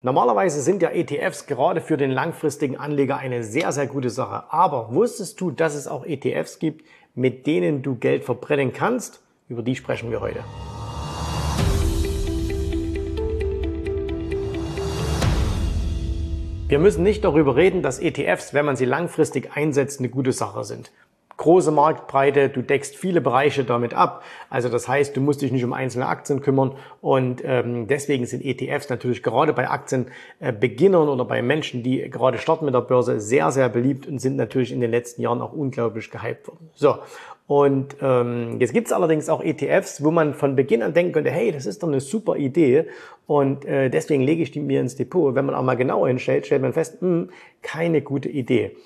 Normalerweise sind ja ETFs gerade für den langfristigen Anleger eine sehr, sehr gute Sache. Aber wusstest du, dass es auch ETFs gibt, mit denen du Geld verbrennen kannst? Über die sprechen wir heute. Wir müssen nicht darüber reden, dass ETFs, wenn man sie langfristig einsetzt, eine gute Sache sind große Marktbreite, du deckst viele Bereiche damit ab. Also das heißt, du musst dich nicht um einzelne Aktien kümmern und ähm, deswegen sind ETFs natürlich gerade bei Aktienbeginnern äh, oder bei Menschen, die gerade starten mit der Börse, sehr, sehr beliebt und sind natürlich in den letzten Jahren auch unglaublich gehypt worden. So, und ähm, jetzt gibt's allerdings auch ETFs, wo man von Beginn an denken könnte, hey, das ist doch eine super Idee und äh, deswegen lege ich die mir ins Depot. Wenn man auch mal genauer hinstellt, stellt man fest, mh, hm, keine gute Idee.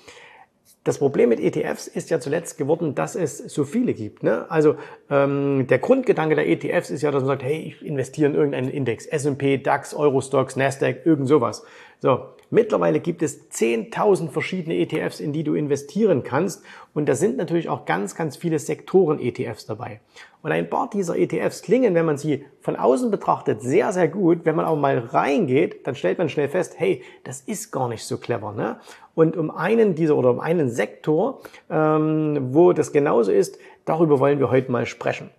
Das Problem mit ETFs ist ja zuletzt geworden, dass es so viele gibt. Ne? Also ähm, der Grundgedanke der ETFs ist ja, dass man sagt, hey, ich investiere in irgendeinen Index, S&P, DAX, Eurostox, Nasdaq, irgend sowas. So, mittlerweile gibt es 10.000 verschiedene ETFs, in die du investieren kannst. Und da sind natürlich auch ganz, ganz viele Sektoren-ETFs dabei. Und ein paar dieser ETFs klingen, wenn man sie von außen betrachtet, sehr, sehr gut. Wenn man aber mal reingeht, dann stellt man schnell fest, hey, das ist gar nicht so clever. Ne? Und um einen dieser oder um einen Sektor, ähm, wo das genauso ist, darüber wollen wir heute mal sprechen.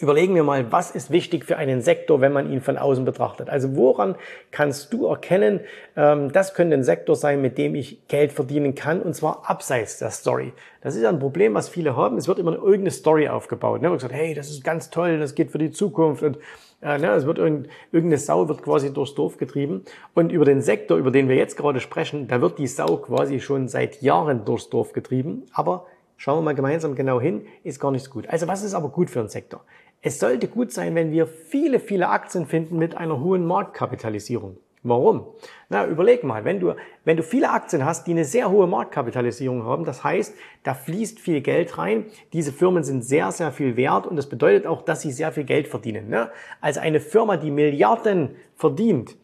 Überlegen wir mal, was ist wichtig für einen Sektor, wenn man ihn von außen betrachtet. Also woran kannst du erkennen, ähm, das könnte ein Sektor sein, mit dem ich Geld verdienen kann, und zwar abseits der Story. Das ist ein Problem, was viele haben. Es wird immer irgendeine Story aufgebaut. Ne? Man sagt, hey, das ist ganz toll, das geht für die Zukunft und äh, ne, es wird irgendeine Sau wird quasi durchs Dorf getrieben. Und über den Sektor, über den wir jetzt gerade sprechen, da wird die Sau quasi schon seit Jahren durchs Dorf getrieben. Aber schauen wir mal gemeinsam genau hin, ist gar nicht so gut. Also was ist aber gut für einen Sektor? Es sollte gut sein, wenn wir viele, viele Aktien finden mit einer hohen Marktkapitalisierung. Warum? Na, überleg mal, wenn du, wenn du viele Aktien hast, die eine sehr hohe Marktkapitalisierung haben, das heißt, da fließt viel Geld rein, diese Firmen sind sehr, sehr viel wert und das bedeutet auch, dass sie sehr viel Geld verdienen. Ne? Also eine Firma, die Milliarden verdient,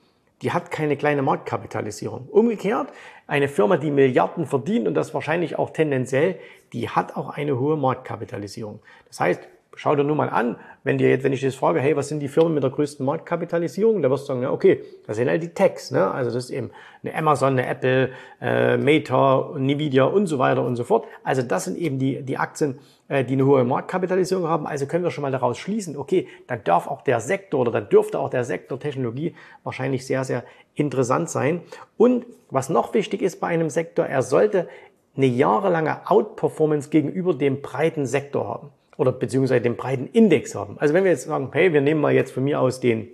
die hat keine kleine Marktkapitalisierung. Umgekehrt, eine Firma, die Milliarden verdient und das wahrscheinlich auch tendenziell, die hat auch eine hohe Marktkapitalisierung. Das heißt, schau dir nur mal an, wenn dir jetzt, wenn ich dir jetzt frage, hey, was sind die Firmen mit der größten Marktkapitalisierung, da wirst du sagen, ja, okay, das sind halt die Techs, ne? Also das ist eben eine Amazon, eine Apple, äh, Meta, Nvidia und so weiter und so fort. Also das sind eben die, die Aktien, äh, die eine hohe Marktkapitalisierung haben. Also können wir schon mal daraus schließen, okay, dann darf auch der Sektor oder dann dürfte auch der Sektor Technologie wahrscheinlich sehr, sehr interessant sein. Und was noch wichtig ist bei einem Sektor, er sollte eine jahrelange Outperformance gegenüber dem breiten Sektor haben oder beziehungsweise den breiten Index haben. Also wenn wir jetzt sagen, hey, wir nehmen mal jetzt von mir aus den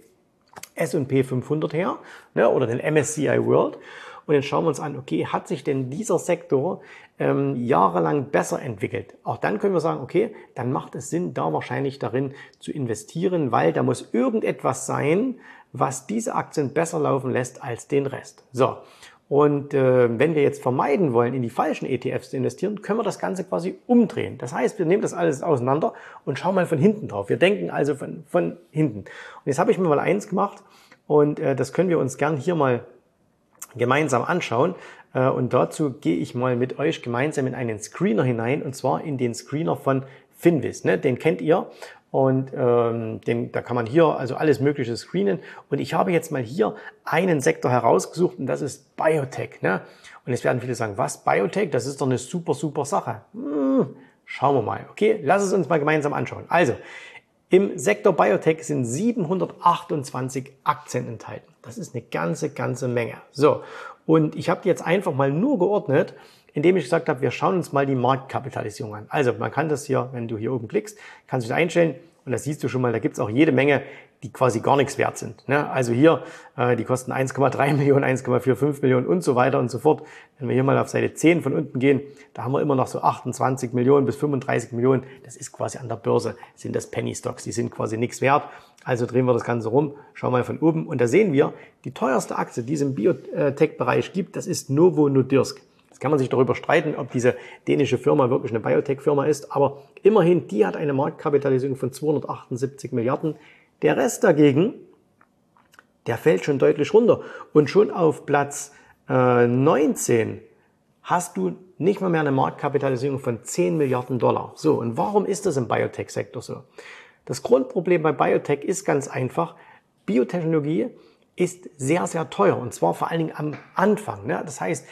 S&P 500 her ne, oder den MSCI World und dann schauen wir uns an, okay, hat sich denn dieser Sektor ähm, jahrelang besser entwickelt? Auch dann können wir sagen, okay, dann macht es Sinn, da wahrscheinlich darin zu investieren, weil da muss irgendetwas sein, was diese Aktien besser laufen lässt als den Rest. So, und äh, wenn wir jetzt vermeiden wollen, in die falschen ETFs zu investieren, können wir das Ganze quasi umdrehen. Das heißt, wir nehmen das alles auseinander und schauen mal von hinten drauf. Wir denken also von, von hinten. Und jetzt habe ich mir mal eins gemacht und äh, das können wir uns gern hier mal gemeinsam anschauen. Äh, und dazu gehe ich mal mit euch gemeinsam in einen Screener hinein und zwar in den Screener von Finvis. Ne? Den kennt ihr. Und ähm, dem, da kann man hier also alles Mögliche screenen. Und ich habe jetzt mal hier einen Sektor herausgesucht und das ist Biotech. Ne? Und jetzt werden viele sagen, was Biotech? Das ist doch eine super, super Sache. Hm, schauen wir mal. Okay, lass es uns mal gemeinsam anschauen. Also, im Sektor Biotech sind 728 Aktien enthalten. Das ist eine ganze, ganze Menge. So, und ich habe die jetzt einfach mal nur geordnet indem ich gesagt habe, wir schauen uns mal die Marktkapitalisierung an. Also man kann das hier, wenn du hier oben klickst, kannst du das einstellen und das siehst du schon mal, da gibt es auch jede Menge, die quasi gar nichts wert sind. Ne? Also hier, äh, die kosten 1,3 Millionen, 1,45 Millionen und so weiter und so fort. Wenn wir hier mal auf Seite 10 von unten gehen, da haben wir immer noch so 28 Millionen bis 35 Millionen. Das ist quasi an der Börse, sind das Penny Stocks, die sind quasi nichts wert. Also drehen wir das Ganze rum, schauen mal von oben und da sehen wir, die teuerste Aktie, die es im Biotech-Bereich gibt, das ist Novo Nordisk. Jetzt kann man sich darüber streiten, ob diese dänische Firma wirklich eine Biotech-Firma ist, aber immerhin, die hat eine Marktkapitalisierung von 278 Milliarden. Der Rest dagegen, der fällt schon deutlich runter. Und schon auf Platz äh, 19 hast du nicht mal mehr eine Marktkapitalisierung von 10 Milliarden Dollar. So, und warum ist das im Biotech-Sektor so? Das Grundproblem bei Biotech ist ganz einfach, Biotechnologie ist sehr, sehr teuer und zwar vor allen Dingen am Anfang. Ne? Das heißt,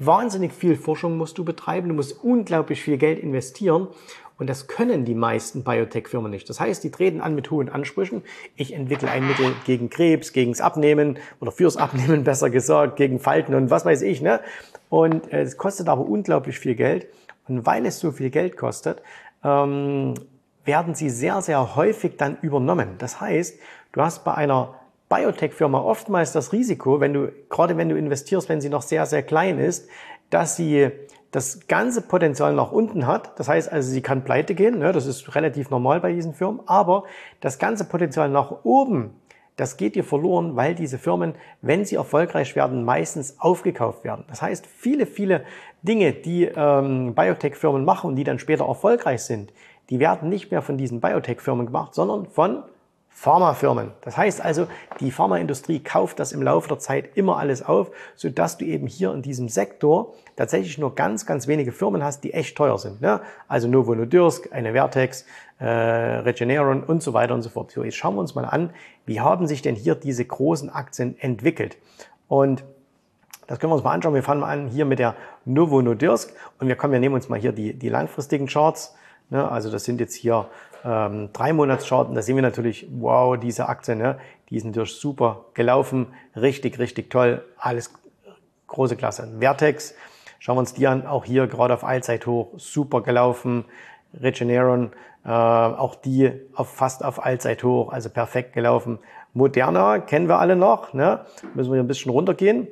wahnsinnig viel Forschung musst du betreiben, du musst unglaublich viel Geld investieren und das können die meisten Biotech-Firmen nicht. Das heißt, die treten an mit hohen Ansprüchen. Ich entwickle ein Mittel gegen Krebs, gegens Abnehmen oder fürs Abnehmen besser gesagt, gegen Falten und was weiß ich. Ne? Und äh, es kostet aber unglaublich viel Geld. Und weil es so viel Geld kostet, ähm, werden sie sehr, sehr häufig dann übernommen. Das heißt, du hast bei einer Biotech-Firma oftmals das Risiko, wenn du, gerade wenn du investierst, wenn sie noch sehr, sehr klein ist, dass sie das ganze Potenzial nach unten hat. Das heißt also, sie kann pleite gehen. Ne? Das ist relativ normal bei diesen Firmen. Aber das ganze Potenzial nach oben, das geht dir verloren, weil diese Firmen, wenn sie erfolgreich werden, meistens aufgekauft werden. Das heißt, viele, viele Dinge, die ähm, Biotech-Firmen machen und die dann später erfolgreich sind, die werden nicht mehr von diesen Biotech-Firmen gemacht, sondern von Pharmafirmen. Das heißt also, die Pharmaindustrie kauft das im Laufe der Zeit immer alles auf, sodass du eben hier in diesem Sektor tatsächlich nur ganz, ganz wenige Firmen hast, die echt teuer sind. Ne? Also Novo Nordisk, eine Vertex, äh, Regeneron und so weiter und so fort. So, jetzt schauen wir uns mal an, wie haben sich denn hier diese großen Aktien entwickelt? Und das können wir uns mal anschauen. Wir fangen mal an hier mit der Novo Nordisk und wir kommen, wir nehmen uns mal hier die, die langfristigen Charts. Ne? Also das sind jetzt hier ähm, drei Monatscharten, da sehen wir natürlich, wow, diese Aktien, ne, die sind natürlich super gelaufen, richtig, richtig toll, alles große Klasse. Vertex, schauen wir uns die an, auch hier gerade auf Allzeithoch, super gelaufen. Regeneron, äh, auch die auf, fast auf Allzeithoch, also perfekt gelaufen. Moderna kennen wir alle noch, ne? müssen wir hier ein bisschen runtergehen.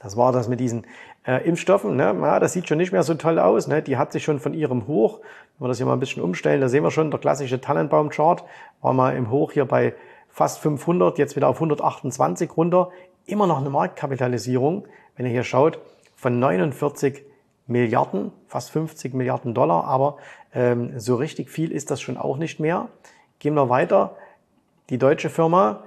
Das war das mit diesen äh, Impfstoffen. Ne? Ja, das sieht schon nicht mehr so toll aus. Ne? Die hat sich schon von ihrem Hoch, wenn wir das hier mal ein bisschen umstellen, da sehen wir schon, der klassische Tannenbaum-Chart war mal im Hoch hier bei fast 500, jetzt wieder auf 128 runter. Immer noch eine Marktkapitalisierung, wenn ihr hier schaut, von 49 Milliarden, fast 50 Milliarden Dollar, aber ähm, so richtig viel ist das schon auch nicht mehr. Gehen wir weiter. Die deutsche Firma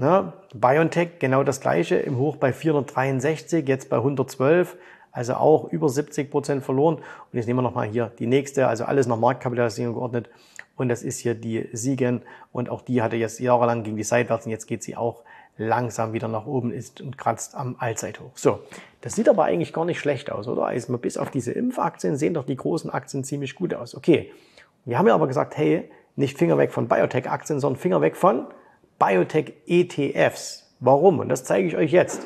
Ne? BioNTech genau das gleiche, im Hoch bei 463, jetzt bei 112, also auch über 70 Prozent verloren. Und jetzt nehmen wir nochmal hier die nächste, also alles nach Marktkapitalisierung geordnet. Und das ist hier die Siegen. Und auch die hatte jetzt jahrelang gegen die seitwärts und jetzt geht sie auch langsam wieder nach oben ist und kratzt am Allzeithoch. So, das sieht aber eigentlich gar nicht schlecht aus, oder? Also bis auf diese Impfaktien sehen doch die großen Aktien ziemlich gut aus. Okay, wir haben ja aber gesagt, hey, nicht Finger weg von Biotech-Aktien, sondern Finger weg von Biotech-ETFs. Warum? Und das zeige ich euch jetzt.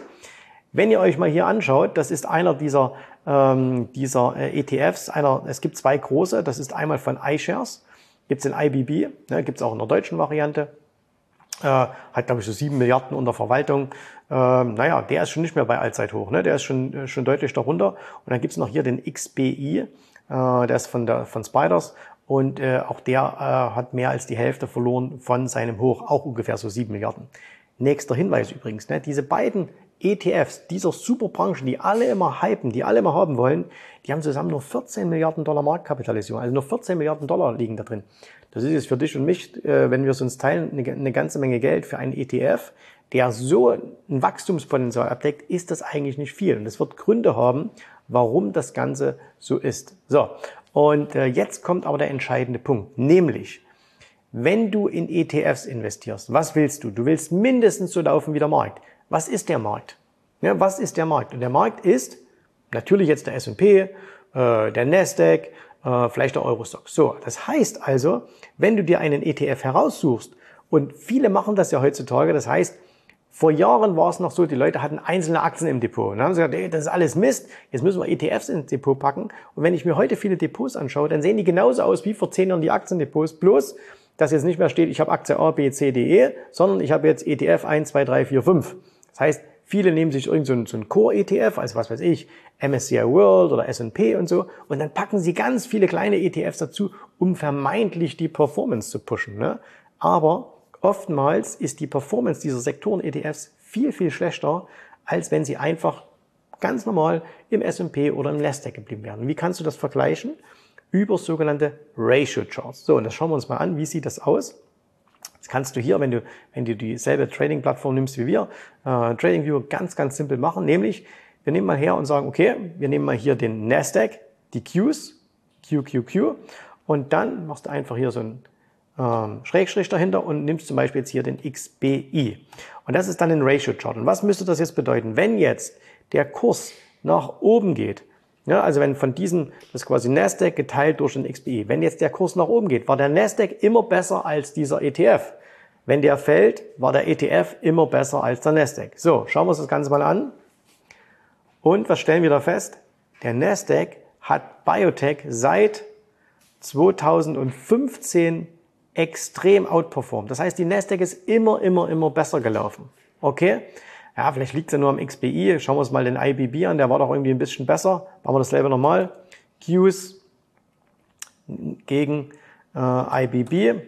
Wenn ihr euch mal hier anschaut, das ist einer dieser, ähm, dieser äh, ETFs. Einer, es gibt zwei große. Das ist einmal von iShares, gibt es in IBB, ne, gibt es auch in der deutschen Variante. Äh, hat, glaube ich, so sieben Milliarden unter Verwaltung. Ähm, naja, der ist schon nicht mehr bei Allzeithoch. Ne? Der ist schon, äh, schon deutlich darunter. Und dann gibt es noch hier den XBI, äh, der ist von, der, von Spiders. Und äh, auch der äh, hat mehr als die Hälfte verloren von seinem Hoch, auch ungefähr so sieben Milliarden. Nächster Hinweis übrigens, ne, diese beiden ETFs dieser Superbranchen, die alle immer hypen, die alle immer haben wollen, die haben zusammen nur 14 Milliarden Dollar Marktkapitalisierung, also nur 14 Milliarden Dollar liegen da drin. Das ist jetzt für dich und mich, äh, wenn wir es uns teilen, eine, eine ganze Menge Geld für einen ETF, der so ein Wachstumspotenzial abdeckt, ist das eigentlich nicht viel. Und es wird Gründe haben, warum das Ganze so ist. So, und äh, jetzt kommt aber der entscheidende Punkt, nämlich, wenn du in ETFs investierst, was willst du? Du willst mindestens so laufen wie der Markt. Was ist der Markt? Ja, was ist der Markt? Und der Markt ist natürlich jetzt der S&P, äh, der Nasdaq, äh, vielleicht der Eurostock. So, das heißt also, wenn du dir einen ETF heraussuchst, und viele machen das ja heutzutage, das heißt, vor Jahren war es noch so, die Leute hatten einzelne Aktien im Depot. Und dann haben sie gesagt, ey, das ist alles Mist, jetzt müssen wir ETFs ins Depot packen. Und wenn ich mir heute viele Depots anschaue, dann sehen die genauso aus wie vor zehn Jahren die Aktiendepots. Bloß, dass jetzt nicht mehr steht, ich habe Aktie A, B, C, D, E, sondern ich habe jetzt ETF 1, 2, 3, 4, 5. Das heißt, viele nehmen sich irgendeinen so einen Core-ETF, also was weiß ich, MSCI World oder S&P und so, und dann packen sie ganz viele kleine ETFs dazu, um vermeintlich die Performance zu pushen. Ne? Aber Oftmals ist die Performance dieser Sektoren-ETFs viel, viel schlechter, als wenn sie einfach ganz normal im S&P oder im Nasdaq geblieben wären. Wie kannst du das vergleichen? Über sogenannte Ratio Charts. So, und das schauen wir uns mal an. Wie sieht das aus? Das kannst du hier, wenn du, wenn du dieselbe Trading-Plattform nimmst wie wir, äh, TradingView ganz, ganz simpel machen. Nämlich, wir nehmen mal her und sagen, okay, wir nehmen mal hier den Nasdaq, die Qs, QQQ, und dann machst du einfach hier so ein ähm, Schrägstrich dahinter und nimmst zum Beispiel jetzt hier den XBI. Und das ist dann ein Ratio-Chart. Und was müsste das jetzt bedeuten? Wenn jetzt der Kurs nach oben geht, ja, also wenn von diesem, das ist quasi Nasdaq geteilt durch den XBI, wenn jetzt der Kurs nach oben geht, war der Nasdaq immer besser als dieser ETF. Wenn der fällt, war der ETF immer besser als der Nasdaq. So, schauen wir uns das Ganze mal an. Und was stellen wir da fest? Der Nasdaq hat Biotech seit 2015 extrem outperformed. Das heißt, die Nasdaq ist immer, immer, immer besser gelaufen. Okay? Ja, vielleicht liegt es ja nur am XBI. Schauen wir uns mal den IBB an. Der war doch irgendwie ein bisschen besser. Machen wir das selber nochmal. Qs gegen äh, IBB.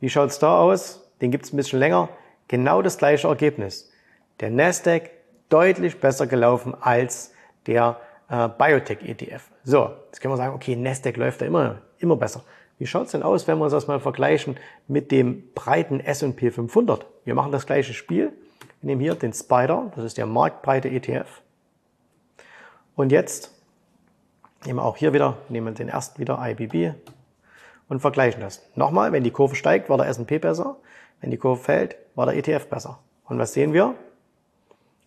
Wie schaut's da aus? Den gibt's ein bisschen länger. Genau das gleiche Ergebnis. Der Nasdaq deutlich besser gelaufen als der äh, Biotech ETF. So, jetzt können wir sagen, okay, Nasdaq läuft da immer, immer besser. Wie schaut's denn aus, wenn wir uns das mal vergleichen mit dem breiten S&P 500? Wir machen das gleiche Spiel. Wir nehmen hier den Spider, das ist der marktbreite ETF. Und jetzt nehmen wir auch hier wieder, nehmen den ersten wieder IBB und vergleichen das. Nochmal, wenn die Kurve steigt, war der S&P besser. Wenn die Kurve fällt, war der ETF besser. Und was sehen wir?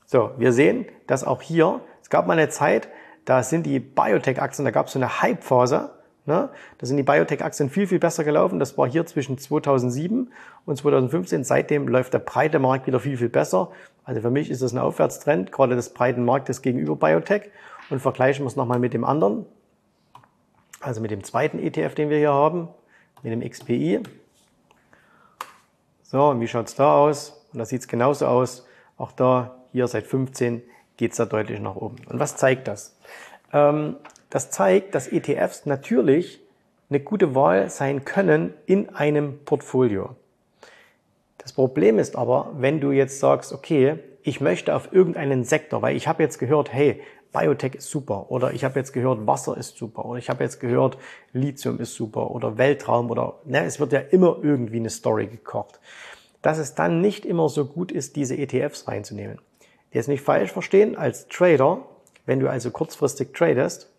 So, wir sehen, dass auch hier, es gab mal eine Zeit, da sind die Biotech-Aktien, da gab es so eine Hype-Phase, Ne? Da sind die Biotech-Aktien viel, viel besser gelaufen. Das war hier zwischen 2007 und 2015. Seitdem läuft der breite Markt wieder viel, viel besser. Also für mich ist das ein Aufwärtstrend, gerade des breiten Marktes gegenüber Biotech. Und vergleichen wir es nochmal mit dem anderen. Also mit dem zweiten ETF, den wir hier haben, mit dem XPI. So, und wie schaut's da aus? Und da sieht's genauso aus. Auch da, hier seit 15, geht's da deutlich nach oben. Und was zeigt das? Ähm, das zeigt, dass ETFs natürlich eine gute Wahl sein können in einem Portfolio. Das Problem ist aber, wenn du jetzt sagst, okay, ich möchte auf irgendeinen Sektor, weil ich habe jetzt gehört, hey, Biotech ist super oder ich habe jetzt gehört, Wasser ist super oder ich habe jetzt gehört, Lithium ist super oder Weltraum oder ne, es wird ja immer irgendwie eine Story gekocht. Dass es dann nicht immer so gut ist, diese ETFs reinzunehmen. Jetzt nicht falsch verstehen, als Trader, wenn du also kurzfristig tradest,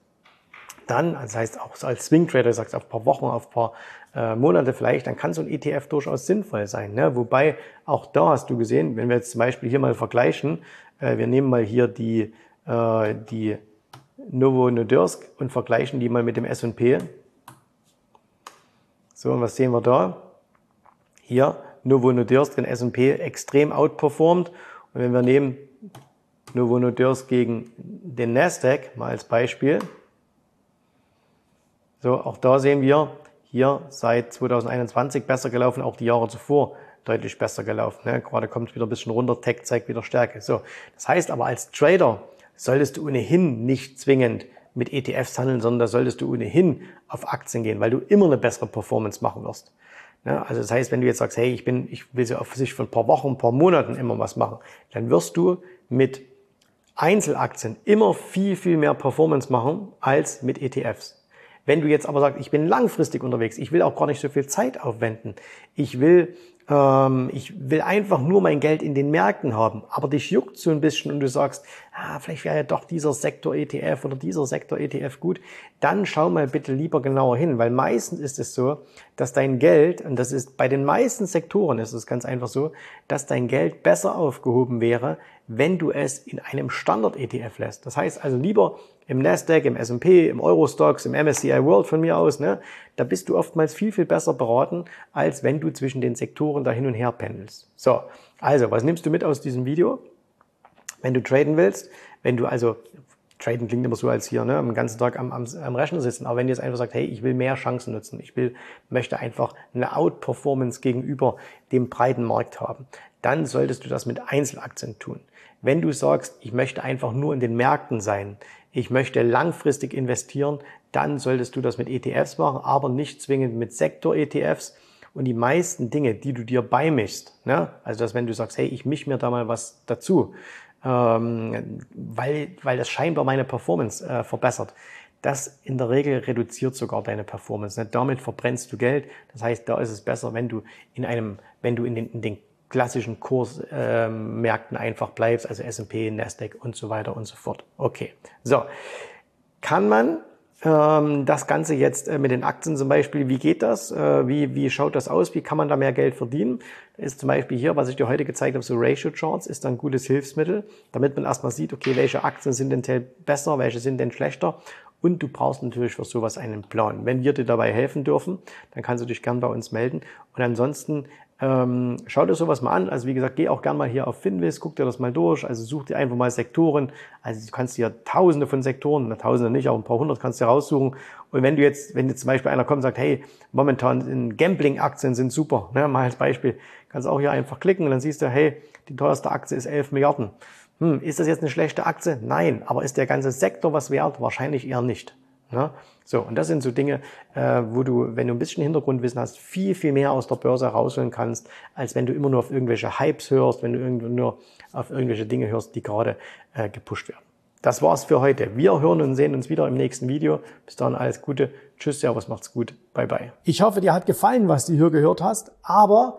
dann, das heißt auch als Swing Trader, sagst auf ein paar Wochen, auf ein paar äh, Monate vielleicht, dann kann so ein ETF durchaus sinnvoll sein. Ne? Wobei auch da hast du gesehen, wenn wir jetzt zum Beispiel hier mal vergleichen, äh, wir nehmen mal hier die, äh, die Novo Nordisk und vergleichen die mal mit dem S&P. So, und was sehen wir da? Hier, Novo Nordisk, den S&P extrem outperformed. Und wenn wir nehmen Novo Nordisk gegen den Nasdaq mal als Beispiel, so, auch da sehen wir hier seit 2021 besser gelaufen, auch die Jahre zuvor deutlich besser gelaufen. Ne? Gerade kommt es wieder ein bisschen runter, Tech zeigt wieder Stärke. So, das heißt aber als Trader solltest du ohnehin nicht zwingend mit ETFs handeln, sondern da solltest du ohnehin auf Aktien gehen, weil du immer eine bessere Performance machen wirst. Ne? Also das heißt, wenn du jetzt sagst, hey, ich bin, ich will so auf sich für ein paar Wochen, ein paar Monaten immer was machen, dann wirst du mit Einzelaktien immer viel, viel mehr Performance machen als mit ETFs. Wenn du jetzt aber sagst, ich bin langfristig unterwegs, ich will auch gar nicht so viel Zeit aufwenden, ich will ähm, ich will einfach nur mein Geld in den Märkten haben, aber dich juckt so ein bisschen und du sagst, ah, vielleicht wäre ja doch dieser Sektor ETF oder dieser Sektor ETF gut, dann schau mal bitte lieber genauer hin, weil meistens ist es so, dass dein Geld, und das ist bei den meisten Sektoren ist es ganz einfach so, dass dein Geld besser aufgehoben wäre, wenn du es in einem Standard-ETF lässt. Das heißt also lieber im Nasdaq, im S&P, im Eurostox, im MSCI World von mir aus, ne, da bist du oftmals viel, viel besser beraten, als wenn du zwischen den Sektoren da hin und her pendelst. So, also, was nimmst du mit aus diesem Video? Wenn du traden willst, wenn du also, traden klingt immer so als hier, ne, am ganzen Tag am, am, am Rechner sitzen, aber wenn du jetzt einfach sagst, hey, ich will mehr Chancen nutzen, ich will, möchte einfach eine Outperformance gegenüber dem breiten Markt haben, dann solltest du das mit Einzelaktien tun. Wenn du sagst, ich möchte einfach nur in den Märkten sein, ich möchte langfristig investieren, dann solltest du das mit ETFs machen, aber nicht zwingend mit Sektor-ETFs. Und die meisten Dinge, die du dir beimischst, ne? also dass wenn du sagst, hey, ich misch mir da mal was dazu, ähm, weil, weil das scheinbar meine Performance äh, verbessert, das in der Regel reduziert sogar deine Performance. Ne? Damit verbrennst du Geld. Das heißt, da ist es besser, wenn du in einem, wenn du in den, in den klassischen Kursmärkten ähm, einfach bleibst, also S&P, Nasdaq und so weiter und so fort. Okay, so kann man Ähm, das Ganze jetzt äh, mit den Aktien zum Beispiel, wie geht das? Äh, wie, wie schaut das aus? Wie kann man da mehr Geld verdienen? Ist zum Beispiel hier, was ich dir heute gezeigt habe, so Ratio Charts, ist ein gutes Hilfsmittel, damit man erstmal sieht, okay, welche Aktien sind denn besser, welche sind denn schlechter und du brauchst natürlich für sowas einen Plan. Wenn wir dir dabei helfen dürfen, dann kannst du dich gern bei uns melden. Und ansonsten ähm, schau dir sowas mal an. Also wie gesagt, geh auch gern mal hier auf Finvis, guck dir das mal durch. Also such dir einfach mal Sektoren. Also du kannst dir tausende von Sektoren, na, tausende nicht, auch ein paar hundert kannst du raussuchen. Und wenn du jetzt, wenn jetzt zum Beispiel einer kommt und sagt, hey, momentan Gambling-Aktien sind super, ne, mal als Beispiel, kannst auch hier einfach klicken und dann siehst du, hey, die teuerste Aktie ist 11 Milliarden. Hm, ist das jetzt eine schlechte Aktie? Nein. Aber ist der ganze Sektor was wert? Wahrscheinlich eher nicht. Ja? So, und das sind so Dinge, äh, wo du, wenn du ein bisschen Hintergrundwissen hast, viel, viel mehr aus der Börse herausholen kannst, als wenn du immer nur auf irgendwelche Hypes hörst, wenn du irgendwo nur auf irgendwelche Dinge hörst, die gerade äh, gepusht werden. Das war's für heute. Wir hören und sehen uns wieder im nächsten Video. Bis dahin alles Gute. Tschüss, Servus, macht's gut. Bye, bye. Ich hoffe, dir hat gefallen, was du hier gehört hast, aber